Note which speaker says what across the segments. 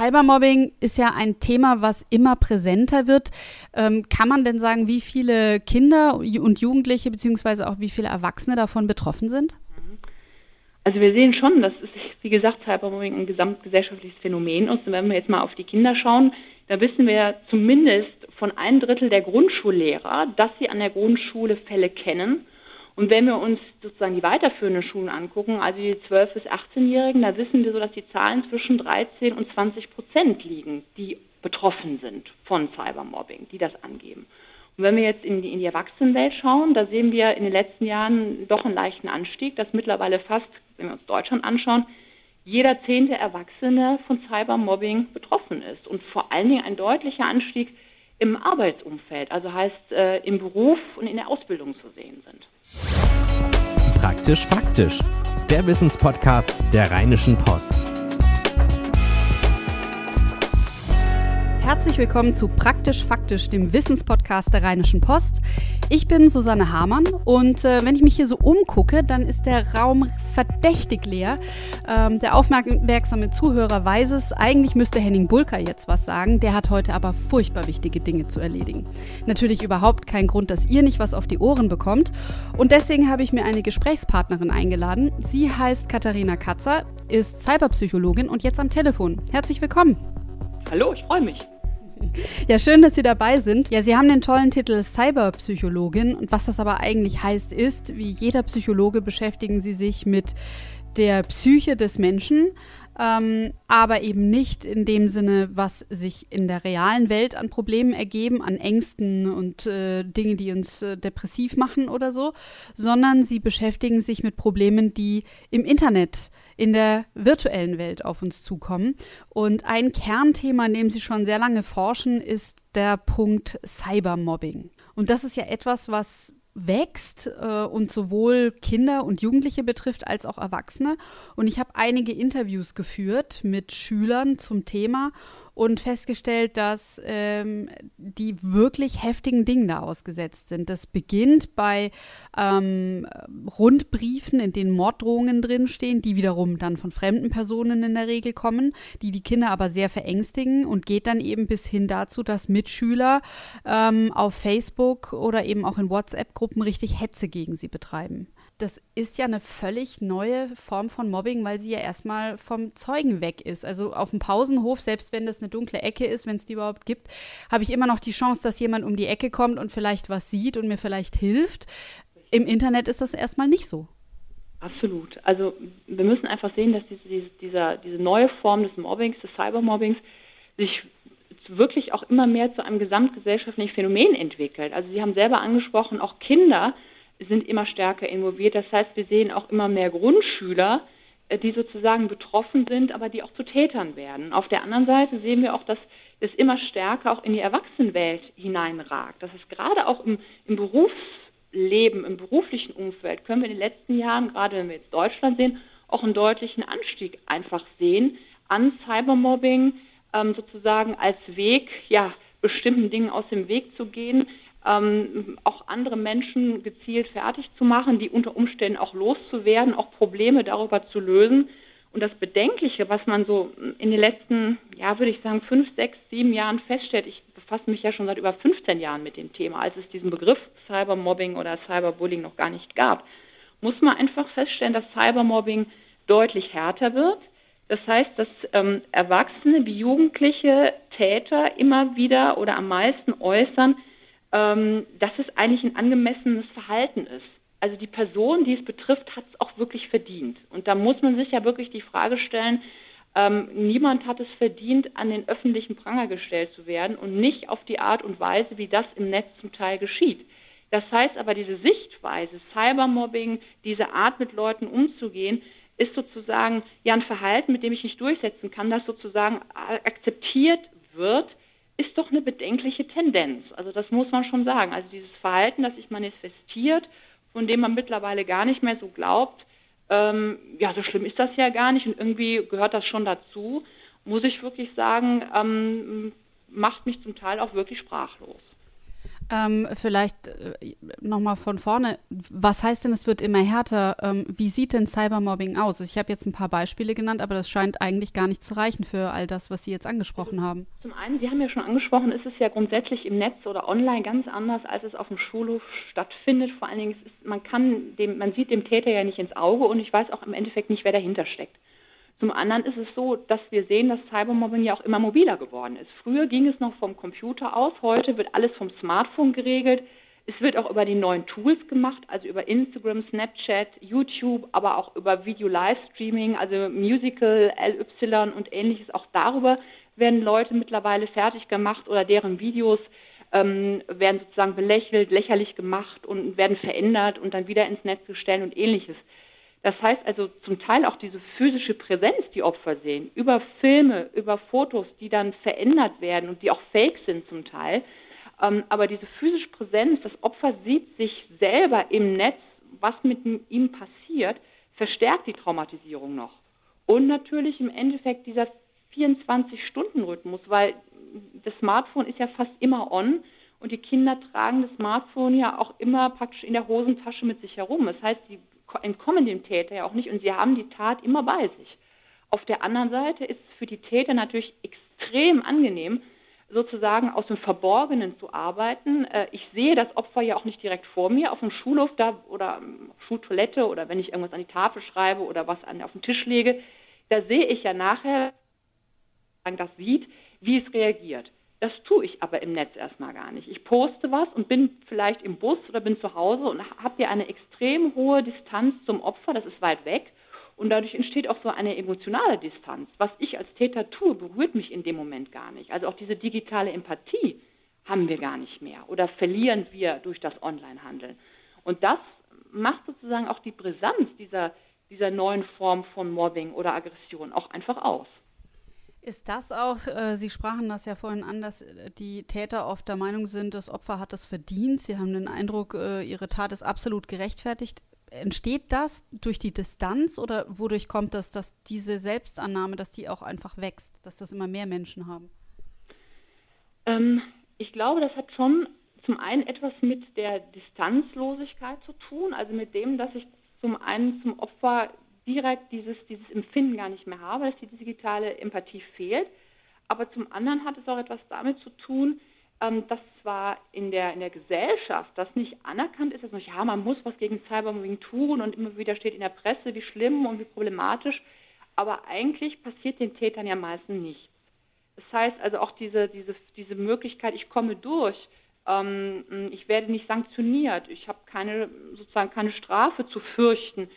Speaker 1: Cybermobbing ist ja ein Thema, was immer präsenter wird. Ähm, kann man denn sagen, wie viele Kinder und Jugendliche beziehungsweise auch wie viele Erwachsene davon betroffen sind?
Speaker 2: Also wir sehen schon, dass es, wie gesagt, Cybermobbing ein gesamtgesellschaftliches Phänomen ist. Und wenn wir jetzt mal auf die Kinder schauen, da wissen wir zumindest von ein Drittel der Grundschullehrer, dass sie an der Grundschule Fälle kennen. Und wenn wir uns sozusagen die weiterführenden Schulen angucken, also die 12- bis 18-Jährigen, da wissen wir so, dass die Zahlen zwischen 13 und 20 Prozent liegen, die betroffen sind von Cybermobbing, die das angeben. Und wenn wir jetzt in die, in die Erwachsenenwelt schauen, da sehen wir in den letzten Jahren doch einen leichten Anstieg, dass mittlerweile fast, wenn wir uns Deutschland anschauen, jeder zehnte Erwachsene von Cybermobbing betroffen ist und vor allen Dingen ein deutlicher Anstieg im Arbeitsumfeld, also heißt äh, im Beruf und in der Ausbildung zu sehen sind.
Speaker 3: Praktisch faktisch, der Wissenspodcast der Rheinischen Post.
Speaker 1: Herzlich willkommen zu Praktisch Faktisch, dem Wissenspodcast der Rheinischen Post. Ich bin Susanne Hamann und äh, wenn ich mich hier so umgucke, dann ist der Raum verdächtig leer. Ähm, der aufmerksame Zuhörer weiß es. Eigentlich müsste Henning Bulker jetzt was sagen. Der hat heute aber furchtbar wichtige Dinge zu erledigen. Natürlich überhaupt kein Grund, dass ihr nicht was auf die Ohren bekommt. Und deswegen habe ich mir eine Gesprächspartnerin eingeladen. Sie heißt Katharina Katzer, ist Cyberpsychologin und jetzt am Telefon. Herzlich willkommen.
Speaker 2: Hallo, ich freue mich.
Speaker 1: Ja, schön, dass Sie dabei sind. Ja, Sie haben den tollen Titel Cyberpsychologin. Und was das aber eigentlich heißt, ist, wie jeder Psychologe beschäftigen Sie sich mit der Psyche des Menschen, ähm, aber eben nicht in dem Sinne, was sich in der realen Welt an Problemen ergeben, an Ängsten und äh, Dinge, die uns äh, depressiv machen oder so, sondern sie beschäftigen sich mit Problemen, die im Internet in der virtuellen Welt auf uns zukommen. Und ein Kernthema, an dem sie schon sehr lange forschen, ist der Punkt Cybermobbing. Und das ist ja etwas, was wächst äh, und sowohl Kinder und Jugendliche betrifft als auch Erwachsene. Und ich habe einige Interviews geführt mit Schülern zum Thema und festgestellt, dass ähm, die wirklich heftigen Dingen da ausgesetzt sind. Das beginnt bei ähm, Rundbriefen, in denen Morddrohungen drinstehen, die wiederum dann von fremden Personen in der Regel kommen, die die Kinder aber sehr verängstigen und geht dann eben bis hin dazu, dass Mitschüler ähm, auf Facebook oder eben auch in WhatsApp-Gruppen richtig Hetze gegen sie betreiben das ist ja eine völlig neue Form von Mobbing, weil sie ja erstmal vom Zeugen weg ist. Also auf dem Pausenhof, selbst wenn das eine dunkle Ecke ist, wenn es die überhaupt gibt, habe ich immer noch die Chance, dass jemand um die Ecke kommt und vielleicht was sieht und mir vielleicht hilft. Im Internet ist das erstmal nicht so.
Speaker 2: Absolut. Also wir müssen einfach sehen, dass diese, diese, diese neue Form des Mobbings, des Cybermobbings, sich wirklich auch immer mehr zu einem gesamtgesellschaftlichen Phänomen entwickelt. Also Sie haben selber angesprochen, auch Kinder sind immer stärker involviert. Das heißt, wir sehen auch immer mehr Grundschüler, äh, die sozusagen betroffen sind, aber die auch zu Tätern werden. Auf der anderen Seite sehen wir auch, dass es immer stärker auch in die Erwachsenenwelt hineinragt. Das ist gerade auch im, im Berufsleben, im beruflichen Umfeld, können wir in den letzten Jahren, gerade wenn wir jetzt Deutschland sehen, auch einen deutlichen Anstieg einfach sehen an Cybermobbing, ähm, sozusagen als Weg, ja, bestimmten Dingen aus dem Weg zu gehen, ähm, auch andere Menschen gezielt fertig zu machen, die unter Umständen auch loszuwerden, auch Probleme darüber zu lösen. Und das Bedenkliche, was man so in den letzten, ja, würde ich sagen, fünf, sechs, sieben Jahren feststellt, ich befasse mich ja schon seit über 15 Jahren mit dem Thema, als es diesen Begriff Cybermobbing oder Cyberbullying noch gar nicht gab, muss man einfach feststellen, dass Cybermobbing deutlich härter wird. Das heißt, dass ähm, Erwachsene wie Jugendliche Täter immer wieder oder am meisten äußern, ähm, dass es eigentlich ein angemessenes Verhalten ist. Also die Person, die es betrifft, hat es auch wirklich verdient. Und da muss man sich ja wirklich die Frage stellen, ähm, niemand hat es verdient, an den öffentlichen Pranger gestellt zu werden und nicht auf die Art und Weise, wie das im Netz zum Teil geschieht. Das heißt aber, diese Sichtweise, Cybermobbing, diese Art mit Leuten umzugehen, ist sozusagen ja ein Verhalten, mit dem ich nicht durchsetzen kann, das sozusagen akzeptiert wird, ist doch eine bedenkliche Tendenz. Also das muss man schon sagen. Also dieses Verhalten, das sich manifestiert, von dem man mittlerweile gar nicht mehr so glaubt, ähm, ja, so schlimm ist das ja gar nicht und irgendwie gehört das schon dazu, muss ich wirklich sagen, ähm, macht mich zum Teil auch wirklich sprachlos.
Speaker 1: Ähm, vielleicht äh, nochmal von vorne. Was heißt denn, es wird immer härter? Ähm, wie sieht denn Cybermobbing aus? Also ich habe jetzt ein paar Beispiele genannt, aber das scheint eigentlich gar nicht zu reichen für all das, was Sie jetzt angesprochen haben.
Speaker 2: Zum einen, Sie haben ja schon angesprochen, ist es ja grundsätzlich im Netz oder online ganz anders, als es auf dem Schulhof stattfindet. Vor allen Dingen, ist, man kann dem, man sieht dem Täter ja nicht ins Auge und ich weiß auch im Endeffekt nicht, wer dahinter steckt. Zum anderen ist es so, dass wir sehen, dass Cybermobbing ja auch immer mobiler geworden ist. Früher ging es noch vom Computer aus, heute wird alles vom Smartphone geregelt. Es wird auch über die neuen Tools gemacht, also über Instagram, Snapchat, YouTube, aber auch über Video-Livestreaming, also Musical, LY und ähnliches. Auch darüber werden Leute mittlerweile fertig gemacht oder deren Videos ähm, werden sozusagen belächelt, lächerlich gemacht und werden verändert und dann wieder ins Netz gestellt und ähnliches. Das heißt also zum Teil auch diese physische Präsenz, die Opfer sehen, über Filme, über Fotos, die dann verändert werden und die auch fake sind zum Teil. Ähm, aber diese physische Präsenz, das Opfer sieht sich selber im Netz, was mit ihm passiert, verstärkt die Traumatisierung noch. Und natürlich im Endeffekt dieser 24-Stunden-Rhythmus, weil das Smartphone ist ja fast immer on und die Kinder tragen das Smartphone ja auch immer praktisch in der Hosentasche mit sich herum. Das heißt, sie entkommen dem Täter ja auch nicht und sie haben die Tat immer bei sich. Auf der anderen Seite ist es für die Täter natürlich extrem angenehm, sozusagen aus dem Verborgenen zu arbeiten. Äh, ich sehe das Opfer ja auch nicht direkt vor mir auf dem Schulhof da oder Schultoilette oder wenn ich irgendwas an die Tafel schreibe oder was an, auf den Tisch lege. Da sehe ich ja nachher, das sieht, wie es reagiert. Das tue ich aber im Netz erstmal gar nicht. Ich poste was und bin vielleicht im Bus oder bin zu Hause und habe hier eine extrem hohe Distanz zum Opfer, das ist weit weg. Und dadurch entsteht auch so eine emotionale Distanz. Was ich als Täter tue, berührt mich in dem Moment gar nicht. Also auch diese digitale Empathie haben wir gar nicht mehr oder verlieren wir durch das Onlinehandeln. Und das macht sozusagen auch die Brisanz dieser, dieser neuen Form von Mobbing oder Aggression auch einfach aus.
Speaker 1: Ist das auch, äh, Sie sprachen das ja vorhin an, dass äh, die Täter oft der Meinung sind, das Opfer hat das verdient. Sie haben den Eindruck, äh, ihre Tat ist absolut gerechtfertigt. Entsteht das durch die Distanz oder wodurch kommt das, dass diese Selbstannahme, dass die auch einfach wächst, dass das immer mehr Menschen haben?
Speaker 2: Ähm, ich glaube, das hat schon zum einen etwas mit der Distanzlosigkeit zu tun, also mit dem, dass ich zum einen zum Opfer direkt dieses, dieses Empfinden gar nicht mehr habe, dass die digitale Empathie fehlt. Aber zum anderen hat es auch etwas damit zu tun, ähm, dass zwar in der, in der Gesellschaft das nicht anerkannt ist, dass man, ja, man muss was gegen Cybermobbing tun und immer wieder steht in der Presse, wie schlimm und wie problematisch, aber eigentlich passiert den Tätern ja meistens nichts. Das heißt also auch diese, diese, diese Möglichkeit, ich komme durch, ähm, ich werde nicht sanktioniert, ich habe keine, sozusagen keine Strafe zu fürchten,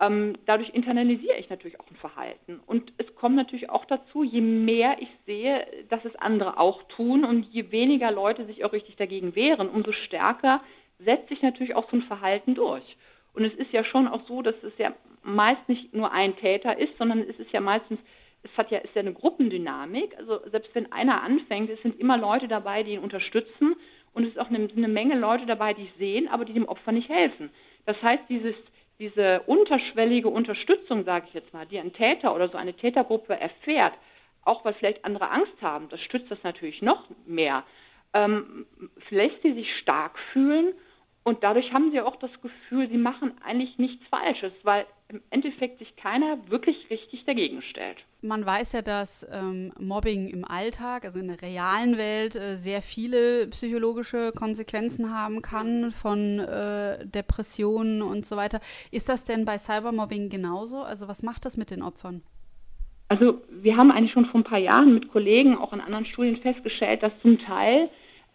Speaker 2: ähm, dadurch internalisiere ich natürlich auch ein Verhalten. Und es kommt natürlich auch dazu, je mehr ich sehe, dass es andere auch tun und je weniger Leute sich auch richtig dagegen wehren, umso stärker setzt sich natürlich auch so ein Verhalten durch. Und es ist ja schon auch so, dass es ja meist nicht nur ein Täter ist, sondern es ist ja meistens, es hat ja, ist ja eine Gruppendynamik. Also selbst wenn einer anfängt, es sind immer Leute dabei, die ihn unterstützen und es ist auch eine, eine Menge Leute dabei, die es sehen, aber die dem Opfer nicht helfen. Das heißt, dieses diese unterschwellige Unterstützung, sage ich jetzt mal, die ein Täter oder so eine Tätergruppe erfährt, auch weil vielleicht andere Angst haben, das stützt das natürlich noch mehr, ähm, lässt sie sich stark fühlen und dadurch haben sie auch das Gefühl, sie machen eigentlich nichts Falsches, weil im Endeffekt sich keiner wirklich richtig dagegen stellt.
Speaker 1: Man weiß ja, dass ähm, Mobbing im Alltag, also in der realen Welt, äh, sehr viele psychologische Konsequenzen haben kann, von äh, Depressionen und so weiter. Ist das denn bei Cybermobbing genauso? Also was macht das mit den Opfern?
Speaker 2: Also wir haben eigentlich schon vor ein paar Jahren mit Kollegen auch in anderen Studien festgestellt, dass zum Teil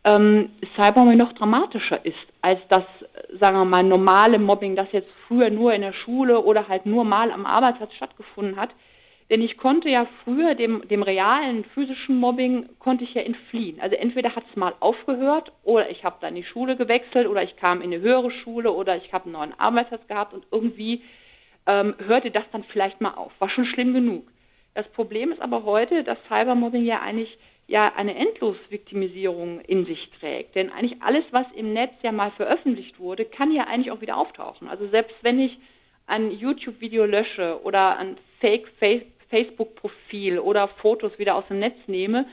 Speaker 2: ähm, Cybermobbing noch dramatischer ist als das, sagen wir mal, normale Mobbing, das jetzt früher nur in der Schule oder halt nur mal am Arbeitsplatz stattgefunden hat. Denn ich konnte ja früher dem, dem realen physischen Mobbing konnte ich ja entfliehen. Also entweder hat es mal aufgehört oder ich habe dann die Schule gewechselt oder ich kam in eine höhere Schule oder ich habe einen neuen Arbeitsplatz gehabt und irgendwie ähm, hörte das dann vielleicht mal auf. War schon schlimm genug. Das Problem ist aber heute, dass Cybermobbing ja eigentlich ja eine Endlosviktimisierung in sich trägt. Denn eigentlich alles, was im Netz ja mal veröffentlicht wurde, kann ja eigentlich auch wieder auftauchen. Also selbst wenn ich ein YouTube-Video lösche oder ein Fake-Facebook-Profil oder Fotos wieder aus dem Netz nehme,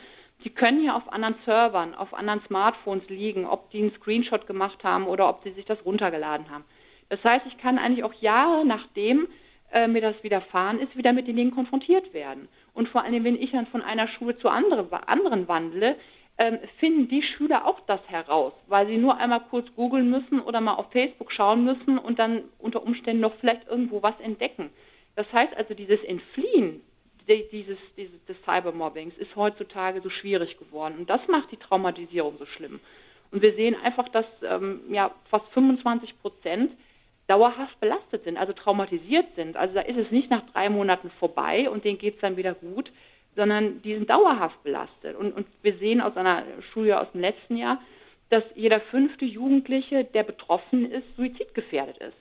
Speaker 2: die können ja auf anderen Servern, auf anderen Smartphones liegen, ob die einen Screenshot gemacht haben oder ob sie sich das runtergeladen haben. Das heißt, ich kann eigentlich auch Jahre nachdem äh, mir das widerfahren ist, wieder mit den Dingen konfrontiert werden. Und vor allem, wenn ich dann von einer Schule zu andere, anderen wandle, ähm, finden die Schüler auch das heraus, weil sie nur einmal kurz googeln müssen oder mal auf Facebook schauen müssen und dann unter Umständen noch vielleicht irgendwo was entdecken. Das heißt also, dieses Entfliehen dieses, dieses, des Cybermobbings ist heutzutage so schwierig geworden. Und das macht die Traumatisierung so schlimm. Und wir sehen einfach, dass ähm, ja, fast 25 Prozent dauerhaft belastet sind, also traumatisiert sind. Also da ist es nicht nach drei Monaten vorbei und denen geht es dann wieder gut, sondern die sind dauerhaft belastet. Und, und wir sehen aus einer Studie aus dem letzten Jahr, dass jeder fünfte Jugendliche, der betroffen ist, suizidgefährdet ist.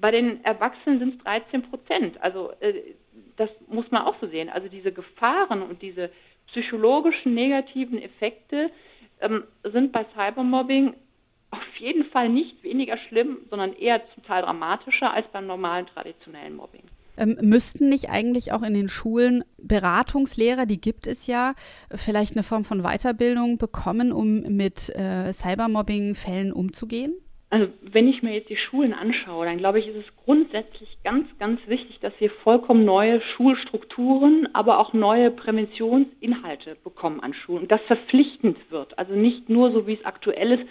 Speaker 2: Bei den Erwachsenen sind es 13 Prozent. Also äh, das muss man auch so sehen. Also diese Gefahren und diese psychologischen negativen Effekte ähm, sind bei Cybermobbing auf jeden Fall nicht weniger schlimm, sondern eher zum Teil dramatischer als beim normalen traditionellen Mobbing.
Speaker 1: Ähm, müssten nicht eigentlich auch in den Schulen Beratungslehrer, die gibt es ja, vielleicht eine Form von Weiterbildung bekommen, um mit äh, Cybermobbing-Fällen umzugehen?
Speaker 2: Also wenn ich mir jetzt die Schulen anschaue, dann glaube ich, ist es grundsätzlich ganz, ganz wichtig, dass wir vollkommen neue Schulstrukturen, aber auch neue Präventionsinhalte bekommen an Schulen und das verpflichtend wird. Also nicht nur so, wie es aktuell ist,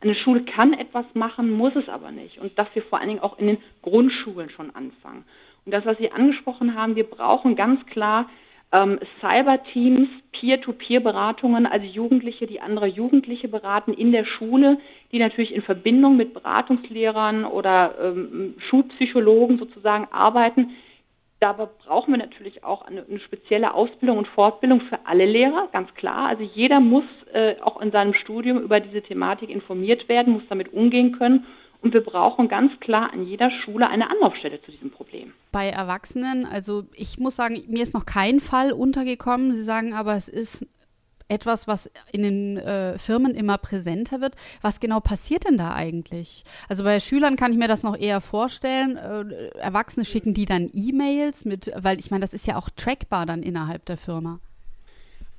Speaker 2: eine Schule kann etwas machen, muss es aber nicht. Und dass wir vor allen Dingen auch in den Grundschulen schon anfangen. Und das, was Sie angesprochen haben, wir brauchen ganz klar ähm, Cyber-Teams, Peer-to-Peer-Beratungen, also Jugendliche, die andere Jugendliche beraten in der Schule, die natürlich in Verbindung mit Beratungslehrern oder ähm, Schulpsychologen sozusagen arbeiten. Dabei brauchen wir natürlich auch eine, eine, spezielle Ausbildung und Fortbildung für alle Lehrer, ganz klar. Also jeder muss äh, auch in seinem Studium über diese Thematik informiert werden, muss damit umgehen können und wir brauchen ganz klar an jeder Schule eine Anlaufstelle zu diesem Problem.
Speaker 1: Bei Erwachsenen, also ich muss sagen, mir ist noch kein Fall untergekommen. Sie sagen aber, es ist etwas, was in den äh, Firmen immer präsenter wird. Was genau passiert denn da eigentlich? Also bei Schülern kann ich mir das noch eher vorstellen. Äh, Erwachsene schicken die dann E-Mails mit, weil ich meine, das ist ja auch trackbar dann innerhalb der Firma.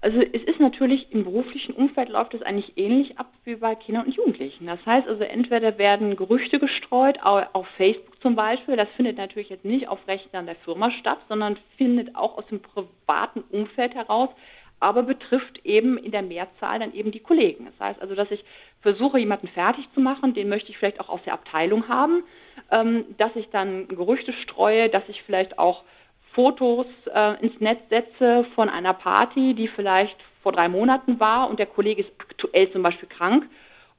Speaker 2: Also es ist natürlich im beruflichen Umfeld läuft es eigentlich ähnlich ab wie bei Kindern und Jugendlichen. Das heißt also entweder werden Gerüchte gestreut auf Facebook zum Beispiel. Das findet natürlich jetzt nicht auf Rechnern der Firma statt, sondern findet auch aus dem privaten Umfeld heraus, aber betrifft eben in der Mehrzahl dann eben die Kollegen. Das heißt also, dass ich versuche, jemanden fertig zu machen, den möchte ich vielleicht auch aus der Abteilung haben, ähm, dass ich dann Gerüchte streue, dass ich vielleicht auch Fotos äh, ins Netz setze von einer Party, die vielleicht vor drei Monaten war und der Kollege ist aktuell zum Beispiel krank.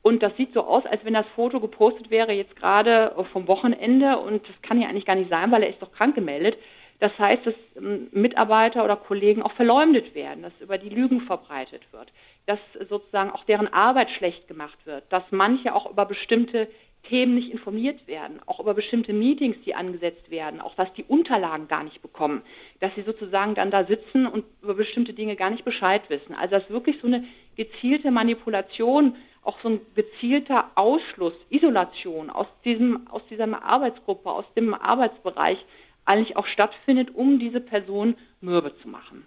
Speaker 2: Und das sieht so aus, als wenn das Foto gepostet wäre jetzt gerade vom Wochenende und das kann ja eigentlich gar nicht sein, weil er ist doch krank gemeldet. Das heißt, dass ähm, Mitarbeiter oder Kollegen auch verleumdet werden, dass über die Lügen verbreitet wird, dass sozusagen auch deren Arbeit schlecht gemacht wird, dass manche auch über bestimmte Themen nicht informiert werden, auch über bestimmte Meetings, die angesetzt werden, auch dass die Unterlagen gar nicht bekommen, dass sie sozusagen dann da sitzen und über bestimmte Dinge gar nicht Bescheid wissen. Also dass wirklich so eine gezielte Manipulation, auch so ein gezielter Ausschluss, Isolation aus diesem, aus dieser Arbeitsgruppe, aus dem Arbeitsbereich eigentlich auch stattfindet, um diese Person mürbe zu machen.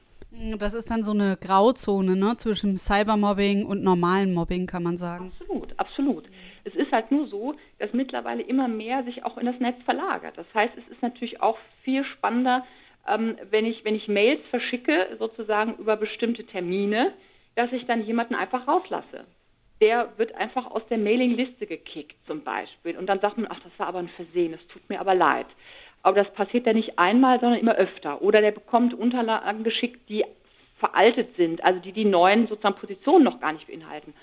Speaker 1: Das ist dann so eine Grauzone ne, zwischen Cybermobbing und normalen Mobbing, kann man sagen.
Speaker 2: Absolut, absolut. Es ist halt nur so, dass mittlerweile immer mehr sich auch in das Netz verlagert. Das heißt, es ist natürlich auch viel spannender, ähm, wenn, ich, wenn ich Mails verschicke, sozusagen über bestimmte Termine, dass ich dann jemanden einfach rauslasse. Der wird einfach aus der Mailingliste gekickt zum Beispiel. Und dann sagt man, ach, das war aber ein Versehen, es tut mir aber leid. Aber das passiert ja nicht einmal, sondern immer öfter. Oder der bekommt Unterlagen geschickt, die veraltet sind, also die die neuen sozusagen Positionen noch gar nicht beinhalten.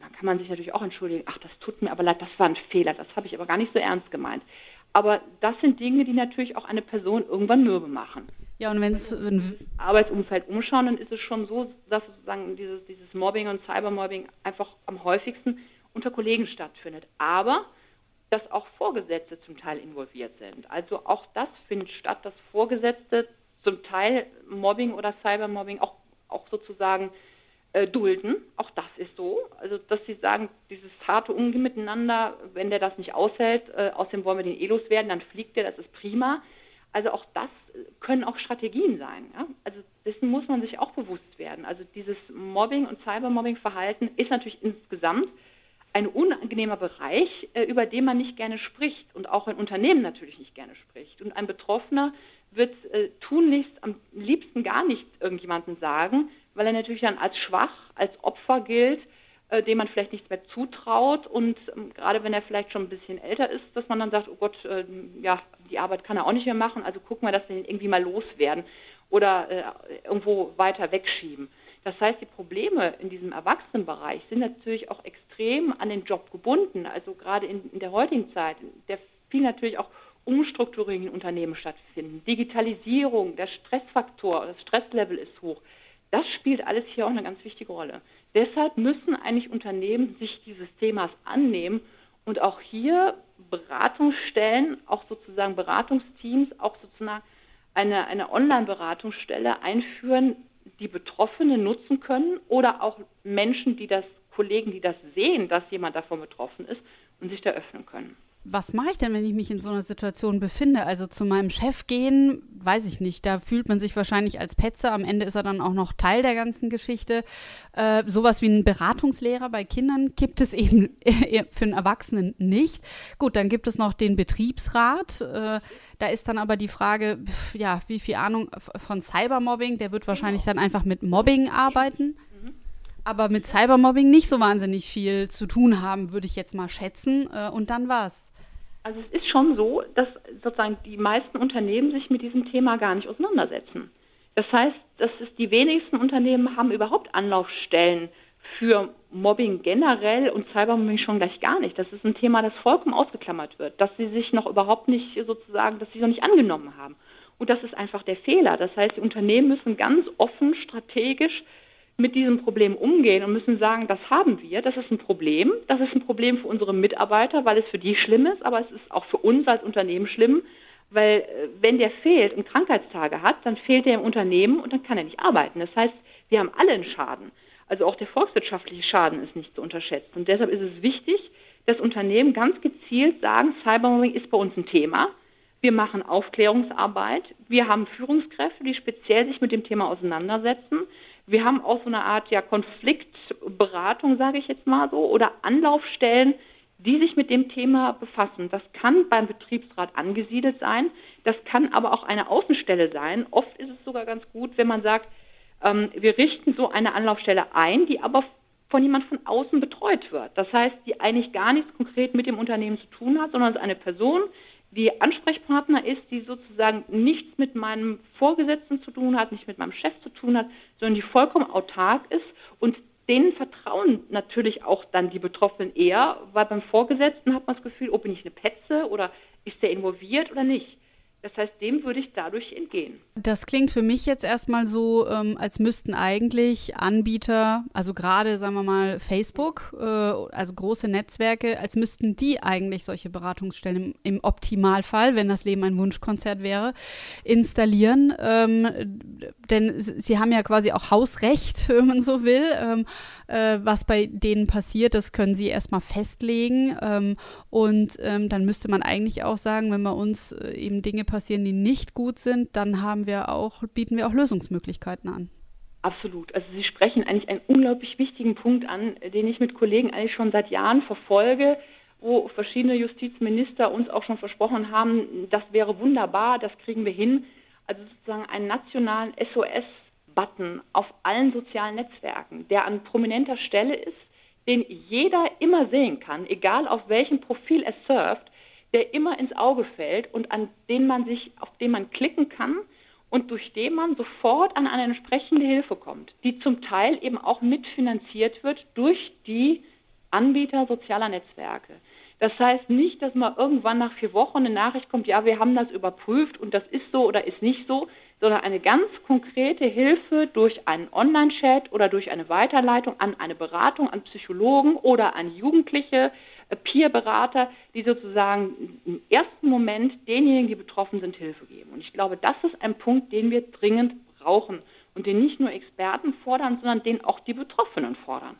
Speaker 2: Dann kann man sich natürlich auch entschuldigen, ach, das tut mir aber leid, das war ein Fehler, das habe ich aber gar nicht so ernst gemeint. Aber das sind Dinge, die natürlich auch eine Person irgendwann mürbe machen.
Speaker 1: Ja, und wenn es
Speaker 2: im Arbeitsumfeld umschauen, dann ist es schon so, dass sozusagen dieses, dieses Mobbing und Cybermobbing einfach am häufigsten unter Kollegen stattfindet. Aber dass auch Vorgesetzte zum Teil involviert sind. Also auch das findet statt, dass Vorgesetzte zum Teil Mobbing oder Cybermobbing auch, auch sozusagen äh, dulden. Auch das ist so. Also, dass sie sagen, dieses harte Umgehen miteinander, wenn der das nicht aushält, äh, außerdem wollen wir den eh loswerden, dann fliegt der, das ist prima. Also auch das können auch Strategien sein. Ja? Also dessen muss man sich auch bewusst werden. Also dieses Mobbing und Cybermobbing-Verhalten ist natürlich insgesamt ein unangenehmer Bereich, äh, über den man nicht gerne spricht und auch ein Unternehmen natürlich nicht gerne spricht. Und ein Betroffener wird äh, tunlichst am liebsten gar nicht irgendjemandem sagen, weil er natürlich dann als schwach, als Opfer gilt, äh, dem man vielleicht nichts mehr zutraut und ähm, gerade wenn er vielleicht schon ein bisschen älter ist, dass man dann sagt, oh Gott, äh, ja, die Arbeit kann er auch nicht mehr machen, also gucken wir, dass wir ihn irgendwie mal loswerden oder äh, irgendwo weiter wegschieben. Das heißt, die Probleme in diesem Erwachsenenbereich sind natürlich auch extrem an den Job gebunden. Also gerade in, in der heutigen Zeit, der viel natürlich auch Umstrukturierungen in Unternehmen stattfinden. Digitalisierung, der Stressfaktor, das Stresslevel ist hoch. Das spielt alles hier auch eine ganz wichtige Rolle. Deshalb müssen eigentlich Unternehmen sich dieses Themas annehmen und auch hier Beratungsstellen, auch sozusagen Beratungsteams, auch sozusagen eine, eine Online-Beratungsstelle einführen, die Betroffene nutzen können oder auch Menschen, die das, Kollegen, die das sehen, dass jemand davon betroffen ist und sich da öffnen können
Speaker 1: was mache ich denn, wenn ich mich in so einer Situation befinde? Also zu meinem Chef gehen, weiß ich nicht. Da fühlt man sich wahrscheinlich als Petze. Am Ende ist er dann auch noch Teil der ganzen Geschichte. Äh, sowas wie einen Beratungslehrer bei Kindern gibt es eben für einen Erwachsenen nicht. Gut, dann gibt es noch den Betriebsrat. Äh, da ist dann aber die Frage, ja, wie viel Ahnung von Cybermobbing? Der wird wahrscheinlich dann einfach mit Mobbing arbeiten aber mit Cybermobbing nicht so wahnsinnig viel zu tun haben, würde ich jetzt mal schätzen. Äh, und dann war's.
Speaker 2: Also es ist schon so, dass sozusagen die meisten Unternehmen sich mit diesem Thema gar nicht auseinandersetzen. Das heißt, dass es die wenigsten Unternehmen haben überhaupt Anlaufstellen für Mobbing generell und Cybermobbing schon gleich gar nicht. Das ist ein Thema, das vollkommen ausgeklammert wird, dass sie sich noch überhaupt nicht sozusagen, dass sie noch nicht angenommen haben. Und das ist einfach der Fehler. Das heißt, die Unternehmen müssen ganz offen, strategisch mit diesem Problem umgehen und müssen sagen, das haben wir, das ist ein Problem, das ist ein Problem für unsere Mitarbeiter, weil es für die schlimm ist, aber es ist auch für uns als Unternehmen schlimm, weil äh, wenn der fehlt und Krankheitstage hat, dann fehlt er im Unternehmen und dann kann er nicht arbeiten. Das heißt, wir haben alle einen Schaden. Also auch der volkswirtschaftliche Schaden ist nicht zu unterschätzen. Und deshalb ist es wichtig, dass Unternehmen ganz gezielt sagen, Cybermobbing ist bei uns ein Thema. Wir machen Aufklärungsarbeit. Wir haben Führungskräfte, die speziell sich mit dem Thema auseinandersetzen. Wir haben auch so eine Art ja, Konfliktberatung, sage ich jetzt mal so, oder Anlaufstellen, die sich mit dem Thema befassen. Das kann beim Betriebsrat angesiedelt sein, das kann aber auch eine Außenstelle sein. Oft ist es sogar ganz gut, wenn man sagt, ähm, wir richten so eine Anlaufstelle ein, die aber von jemand von außen betreut wird. Das heißt, die eigentlich gar nichts konkret mit dem Unternehmen zu tun hat, sondern es ist eine Person, die Ansprechpartner ist, die sozusagen nichts mit meinem Vorgesetzten zu tun hat, nicht mit meinem Chef zu tun hat, sondern die vollkommen autark ist und denen vertrauen natürlich auch dann die Betroffenen eher, weil beim Vorgesetzten hat man das Gefühl, oh, bin ich eine Petze oder ist der involviert oder nicht. Das heißt, dem würde ich dadurch entgehen.
Speaker 1: Das klingt für mich jetzt erstmal so, ähm, als müssten eigentlich Anbieter, also gerade sagen wir mal Facebook, äh, also große Netzwerke, als müssten die eigentlich solche Beratungsstellen im, im Optimalfall, wenn das Leben ein Wunschkonzert wäre, installieren. Ähm, denn sie haben ja quasi auch Hausrecht, wenn man so will. Ähm, äh, was bei denen passiert, das können sie erstmal festlegen. Ähm, und ähm, dann müsste man eigentlich auch sagen, wenn bei uns äh, eben Dinge passieren, die nicht gut sind, dann haben wir auch, bieten wir auch Lösungsmöglichkeiten an.
Speaker 2: Absolut. Also Sie sprechen eigentlich einen unglaublich wichtigen Punkt an, den ich mit Kollegen eigentlich schon seit Jahren verfolge, wo verschiedene Justizminister uns auch schon versprochen haben, das wäre wunderbar, das kriegen wir hin. Also sozusagen einen nationalen SOS-Button auf allen sozialen Netzwerken, der an prominenter Stelle ist, den jeder immer sehen kann, egal auf welchem Profil er surft, der immer ins Auge fällt und an den man sich, auf den man klicken kann und durch den man sofort an eine entsprechende Hilfe kommt, die zum Teil eben auch mitfinanziert wird durch die Anbieter sozialer Netzwerke. Das heißt nicht, dass mal irgendwann nach vier Wochen eine Nachricht kommt, ja, wir haben das überprüft und das ist so oder ist nicht so, sondern eine ganz konkrete Hilfe durch einen Online-Chat oder durch eine Weiterleitung an eine Beratung, an Psychologen oder an Jugendliche, Peer-Berater, die sozusagen im ersten Moment denjenigen, die betroffen sind, Hilfe geben. Und ich glaube, das ist ein Punkt, den wir dringend brauchen und den nicht nur Experten fordern, sondern den auch die Betroffenen fordern.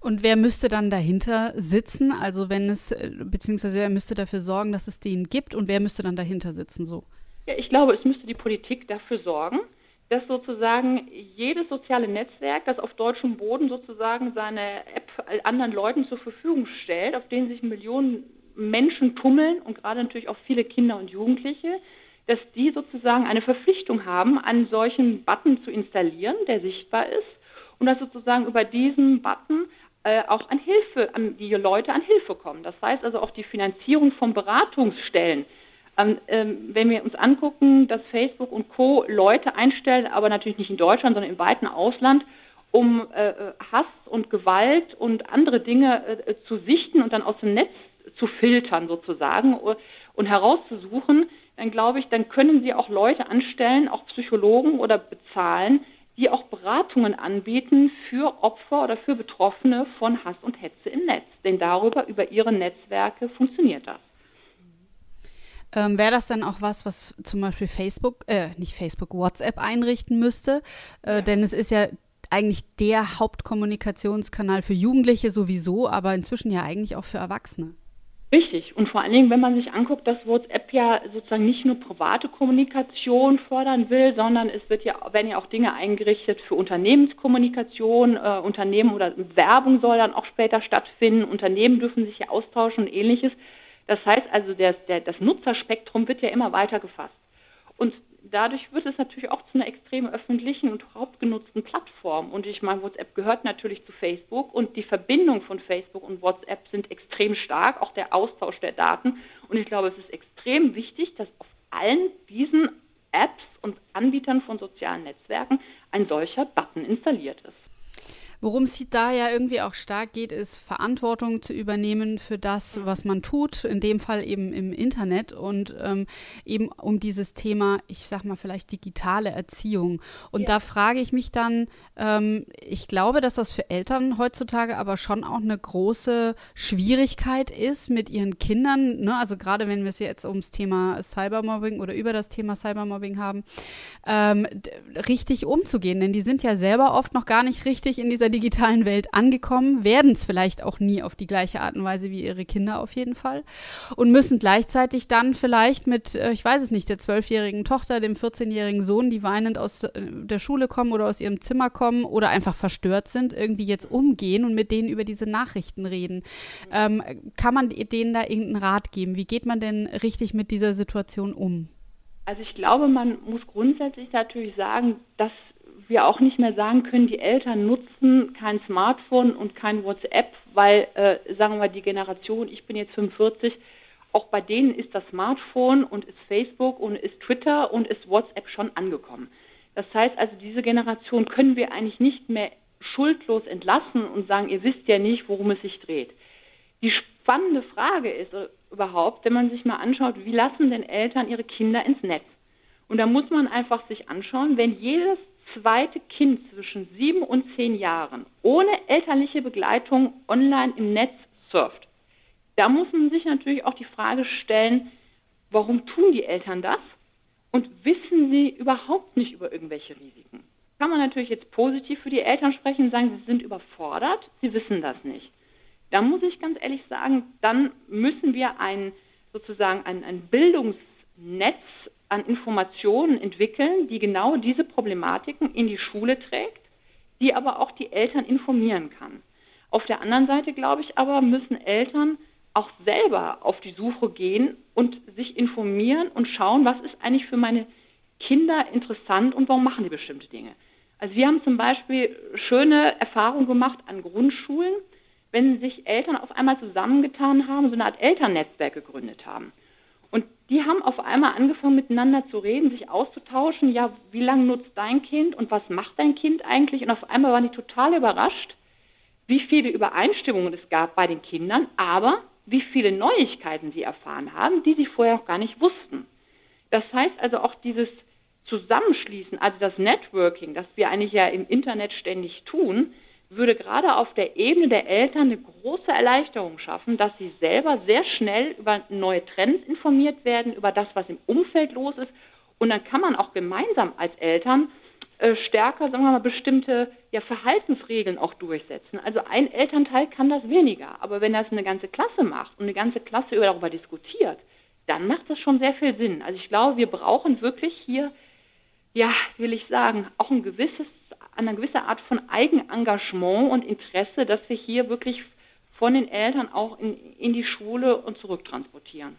Speaker 1: Und wer müsste dann dahinter sitzen? Also wenn es, äh, beziehungsweise wer müsste dafür sorgen, dass es den gibt und wer müsste dann dahinter sitzen so?
Speaker 2: Ja, ich glaube, es müsste die Politik dafür sorgen, dass sozusagen jedes soziale Netzwerk, das auf deutschem Boden sozusagen seine App anderen Leuten zur Verfügung stellt, auf denen sich Millionen Menschen tummeln und gerade natürlich auch viele Kinder und Jugendliche, dass die sozusagen eine Verpflichtung haben, einen solchen Button zu installieren, der sichtbar ist und dass sozusagen über diesen Button äh, auch an Hilfe, an die Leute an Hilfe kommen. Das heißt also auch die Finanzierung von Beratungsstellen. Ähm, ähm, wenn wir uns angucken, dass Facebook und Co. Leute einstellen, aber natürlich nicht in Deutschland, sondern im weiten Ausland, um äh, äh Hass und Gewalt und andere Dinge äh, zu sichten und dann aus dem Netz zu filtern sozusagen und herauszusuchen, dann glaube ich, dann können Sie auch Leute anstellen, auch Psychologen oder bezahlen, die auch Beratungen anbieten für Opfer oder für Betroffene von Hass und Hetze im Netz. Denn darüber, über ihre Netzwerke funktioniert das.
Speaker 1: Ähm, Wäre das dann auch was, was zum Beispiel Facebook, äh, nicht Facebook, WhatsApp einrichten müsste? Äh. Denn es ist ja eigentlich der Hauptkommunikationskanal für Jugendliche sowieso, aber inzwischen ja eigentlich auch für Erwachsene.
Speaker 2: Richtig. Und vor allen Dingen, wenn man sich anguckt, dass WhatsApp ja sozusagen nicht nur private Kommunikation fördern will, sondern es wird ja, werden ja auch Dinge eingerichtet für Unternehmenskommunikation. Äh, Unternehmen oder Werbung soll dann auch später stattfinden. Unternehmen dürfen sich ja austauschen und ähnliches. Das heißt also, der, der, das Nutzerspektrum wird ja immer weiter gefasst. Und dadurch wird es natürlich auch zu einer extrem öffentlichen und hauptgenutzten Plattform. Und ich meine, WhatsApp gehört natürlich zu Facebook und die Verbindung von Facebook und WhatsApp sind extrem stark, auch der Austausch der Daten. Und ich glaube, es ist extrem wichtig, dass auf allen diesen Apps und Anbietern von sozialen Netzwerken ein solcher Button installiert ist.
Speaker 1: Worum es da ja irgendwie auch stark geht, ist Verantwortung zu übernehmen für das, mhm. was man tut, in dem Fall eben im Internet und ähm, eben um dieses Thema, ich sag mal vielleicht digitale Erziehung. Und ja. da frage ich mich dann, ähm, ich glaube, dass das für Eltern heutzutage aber schon auch eine große Schwierigkeit ist mit ihren Kindern, ne? also gerade wenn wir es jetzt ums Thema Cybermobbing oder über das Thema Cybermobbing haben, ähm, richtig umzugehen, denn die sind ja selber oft noch gar nicht richtig in dieser digitalen Welt angekommen, werden es vielleicht auch nie auf die gleiche Art und Weise wie ihre Kinder auf jeden Fall und müssen gleichzeitig dann vielleicht mit, äh, ich weiß es nicht, der zwölfjährigen Tochter, dem 14-jährigen Sohn, die weinend aus äh, der Schule kommen oder aus ihrem Zimmer kommen oder einfach verstört sind, irgendwie jetzt umgehen und mit denen über diese Nachrichten reden. Ähm, kann man denen da irgendeinen Rat geben? Wie geht man denn richtig mit dieser Situation um?
Speaker 2: Also ich glaube, man muss grundsätzlich natürlich sagen, dass wir auch nicht mehr sagen können, die Eltern nutzen kein Smartphone und kein WhatsApp, weil, äh, sagen wir mal, die Generation, ich bin jetzt 45, auch bei denen ist das Smartphone und ist Facebook und ist Twitter und ist WhatsApp schon angekommen. Das heißt also, diese Generation können wir eigentlich nicht mehr schuldlos entlassen und sagen, ihr wisst ja nicht, worum es sich dreht. Die spannende Frage ist äh, überhaupt, wenn man sich mal anschaut, wie lassen denn Eltern ihre Kinder ins Netz? Und da muss man einfach sich anschauen, wenn jedes zweite Kind zwischen sieben und zehn Jahren ohne elterliche Begleitung online im Netz surft, da muss man sich natürlich auch die Frage stellen, warum tun die Eltern das und wissen sie überhaupt nicht über irgendwelche Risiken? Kann man natürlich jetzt positiv für die Eltern sprechen und sagen, sie sind überfordert, sie wissen das nicht. Da muss ich ganz ehrlich sagen, dann müssen wir ein sozusagen ein, ein Bildungsnetz an Informationen entwickeln, die genau diese Problematiken in die Schule trägt, die aber auch die Eltern informieren kann. Auf der anderen Seite, glaube ich aber, müssen Eltern auch selber auf die Suche gehen und sich informieren und schauen, was ist eigentlich für meine Kinder interessant und warum machen die bestimmte Dinge. Also wir haben zum Beispiel schöne Erfahrungen gemacht an Grundschulen, wenn sich Eltern auf einmal zusammengetan haben, so eine Art Elternnetzwerk gegründet haben. Und die haben auf einmal angefangen miteinander zu reden, sich auszutauschen. Ja, wie lange nutzt dein Kind und was macht dein Kind eigentlich? Und auf einmal waren die total überrascht, wie viele Übereinstimmungen es gab bei den Kindern, aber wie viele Neuigkeiten sie erfahren haben, die sie vorher auch gar nicht wussten. Das heißt also auch dieses Zusammenschließen, also das Networking, das wir eigentlich ja im Internet ständig tun, würde gerade auf der Ebene der Eltern eine große Erleichterung schaffen, dass sie selber sehr schnell über neue Trends informiert werden, über das, was im Umfeld los ist. Und dann kann man auch gemeinsam als Eltern äh, stärker, sagen wir mal, bestimmte ja, Verhaltensregeln auch durchsetzen. Also ein Elternteil kann das weniger, aber wenn das eine ganze Klasse macht und eine ganze Klasse darüber diskutiert, dann macht das schon sehr viel Sinn. Also ich glaube, wir brauchen wirklich hier, ja, will ich sagen, auch ein gewisses, eine gewisse Art von Eigenengagement und Interesse, dass wir hier wirklich von den Eltern auch in, in die Schule und zurücktransportieren.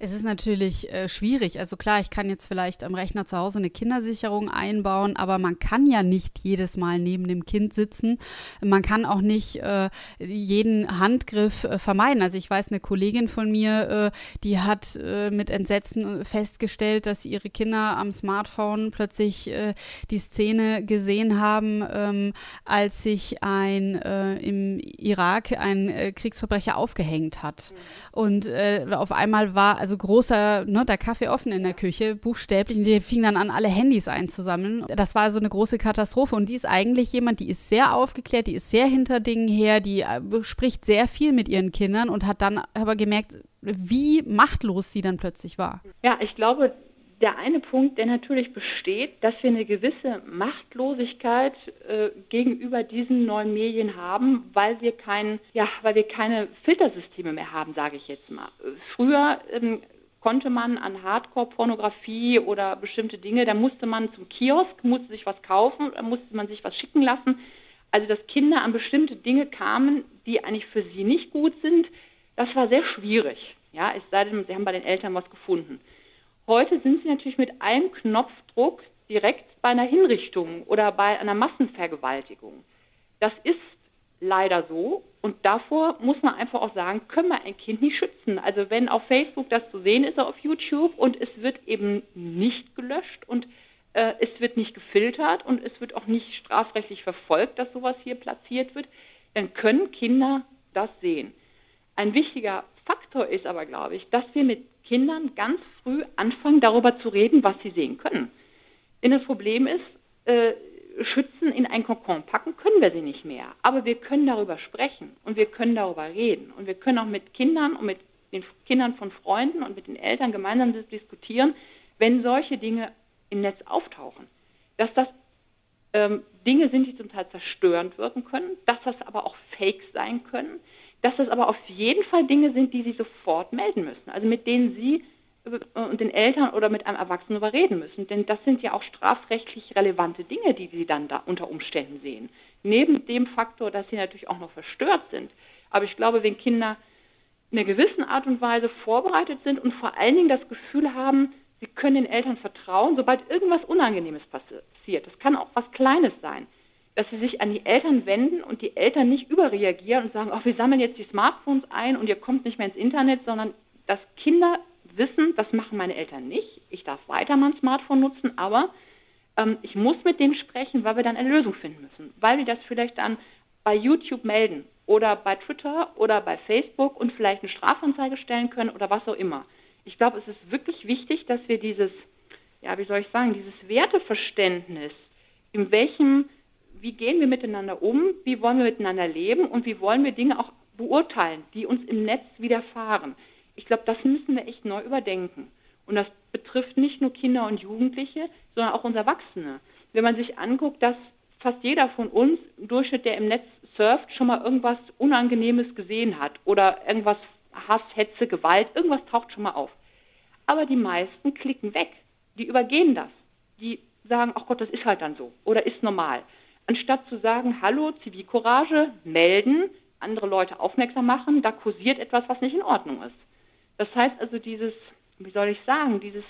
Speaker 1: Es ist natürlich äh, schwierig. Also klar, ich kann jetzt vielleicht am Rechner zu Hause eine Kindersicherung einbauen, aber man kann ja nicht jedes Mal neben dem Kind sitzen. Man kann auch nicht äh, jeden Handgriff äh, vermeiden. Also ich weiß, eine Kollegin von mir, äh, die hat äh, mit Entsetzen festgestellt, dass ihre Kinder am Smartphone plötzlich äh, die Szene gesehen haben, ähm, als sich ein im Irak ein Kriegsverbrecher aufgehängt hat. Mhm. Und auf einmal war, also großer, ne, der Kaffee offen in der Küche, buchstäblich. Und die fingen dann an, alle Handys einzusammeln. Das war so eine große Katastrophe. Und die ist eigentlich jemand, die ist sehr aufgeklärt, die ist sehr hinter Dingen her, die äh, spricht sehr viel mit ihren Kindern und hat dann aber gemerkt, wie machtlos sie dann plötzlich war.
Speaker 2: Ja, ich glaube, der eine Punkt, der natürlich besteht, dass wir eine gewisse Machtlosigkeit äh, gegenüber diesen neuen Medien haben, weil wir kein, ja, weil wir keine Filtersysteme mehr haben, sage ich jetzt mal. Früher ähm, konnte man an Hardcore-Pornografie oder bestimmte Dinge, da musste man zum Kiosk, musste sich was kaufen, da musste man sich was schicken lassen. Also dass Kinder an bestimmte Dinge kamen, die eigentlich für sie nicht gut sind, das war sehr schwierig. Ja, es sei denn, sie haben bei den Eltern was gefunden. Heute sind sie natürlich mit einem Knopfdruck direkt bei einer Hinrichtung oder bei einer Massenvergewaltigung. Das ist leider so und davor muss man einfach auch sagen, können wir ein Kind nicht schützen. Also wenn auf Facebook das zu sehen ist auf YouTube und es wird eben nicht gelöscht und äh, es wird nicht gefiltert und es wird auch nicht strafrechtlich verfolgt, dass sowas hier platziert wird, dann können Kinder das sehen. Ein wichtiger Faktor ist aber, glaube ich, dass wir mit Kindern ganz früh anfangen, darüber zu reden, was sie sehen können. Denn das Problem ist, äh, Schützen in ein Kokon packen können wir sie nicht mehr. Aber wir können darüber sprechen und wir können darüber reden. Und wir können auch mit Kindern und mit den Kindern von Freunden und mit den Eltern gemeinsam diskutieren, wenn solche Dinge im Netz auftauchen. Dass das ähm, Dinge sind, die zum Teil zerstörend wirken können, dass das aber auch Fakes sein können, dass das aber auf jeden Fall Dinge sind, die Sie sofort melden müssen, also mit denen Sie und den Eltern oder mit einem Erwachsenen überreden müssen. Denn das sind ja auch strafrechtlich relevante Dinge, die Sie dann da unter Umständen sehen. Neben dem Faktor, dass sie natürlich auch noch verstört sind. Aber ich glaube, wenn Kinder in einer gewissen Art und Weise vorbereitet sind und vor allen Dingen das Gefühl haben, sie können den Eltern vertrauen, sobald irgendwas Unangenehmes passiert. Das kann auch was Kleines sein dass sie sich an die Eltern wenden und die Eltern nicht überreagieren und sagen, ach, wir sammeln jetzt die Smartphones ein und ihr kommt nicht mehr ins Internet, sondern dass Kinder wissen, das machen meine Eltern nicht. Ich darf weiter mein Smartphone nutzen, aber ähm, ich muss mit dem sprechen, weil wir dann eine Lösung finden müssen. Weil wir das vielleicht dann bei YouTube melden oder bei Twitter oder bei Facebook und vielleicht eine Strafanzeige stellen können oder was auch immer. Ich glaube, es ist wirklich wichtig, dass wir dieses, ja, wie soll ich sagen, dieses Werteverständnis, in welchem wie gehen wir miteinander um, wie wollen wir miteinander leben und wie wollen wir Dinge auch beurteilen, die uns im Netz widerfahren. Ich glaube, das müssen wir echt neu überdenken. Und das betrifft nicht nur Kinder und Jugendliche, sondern auch uns Erwachsene. Wenn man sich anguckt, dass fast jeder von uns im Durchschnitt, der im Netz surft, schon mal irgendwas Unangenehmes gesehen hat oder irgendwas Hass, Hetze, Gewalt, irgendwas taucht schon mal auf. Aber die meisten klicken weg. Die übergehen das. Die sagen, ach Gott, das ist halt dann so oder ist normal anstatt zu sagen, hallo, Zivilcourage, melden, andere Leute aufmerksam machen, da kursiert etwas, was nicht in Ordnung ist. Das heißt also dieses, wie soll ich sagen, dieses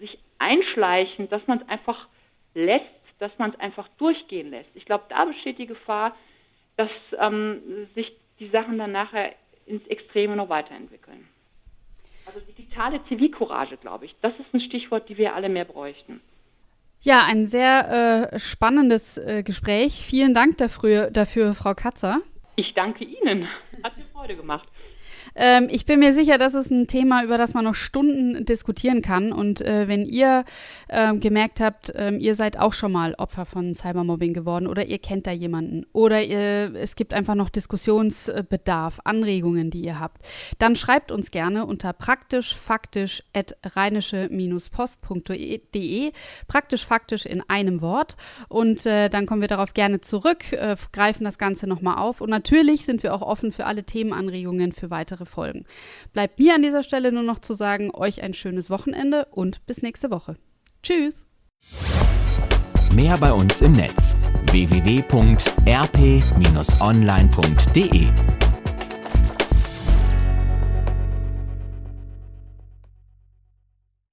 Speaker 2: sich einschleichen, dass man es einfach lässt, dass man es einfach durchgehen lässt. Ich glaube, da besteht die Gefahr, dass ähm, sich die Sachen dann nachher ins Extreme noch weiterentwickeln. Also digitale Zivilcourage, glaube ich, das ist ein Stichwort, die wir alle mehr bräuchten.
Speaker 1: Ja, ein sehr äh, spannendes äh, Gespräch. Vielen Dank dafür, dafür, Frau Katzer.
Speaker 2: Ich danke Ihnen. Hat mir Freude gemacht.
Speaker 1: Ähm, ich bin mir sicher, das ist ein Thema, über das man noch Stunden diskutieren kann. Und äh, wenn ihr äh, gemerkt habt, äh, ihr seid auch schon mal Opfer von Cybermobbing geworden oder ihr kennt da jemanden oder ihr, es gibt einfach noch Diskussionsbedarf, Anregungen, die ihr habt, dann schreibt uns gerne unter praktisch-faktisch.rheinische-post.de praktisch faktisch in einem Wort und äh, dann kommen wir darauf gerne zurück, äh, greifen das Ganze nochmal auf und natürlich sind wir auch offen für alle Themenanregungen für Folgen. Bleibt mir an dieser Stelle nur noch zu sagen, euch ein schönes Wochenende und bis nächste Woche. Tschüss!
Speaker 3: Mehr bei uns im Netz www.rp-online.de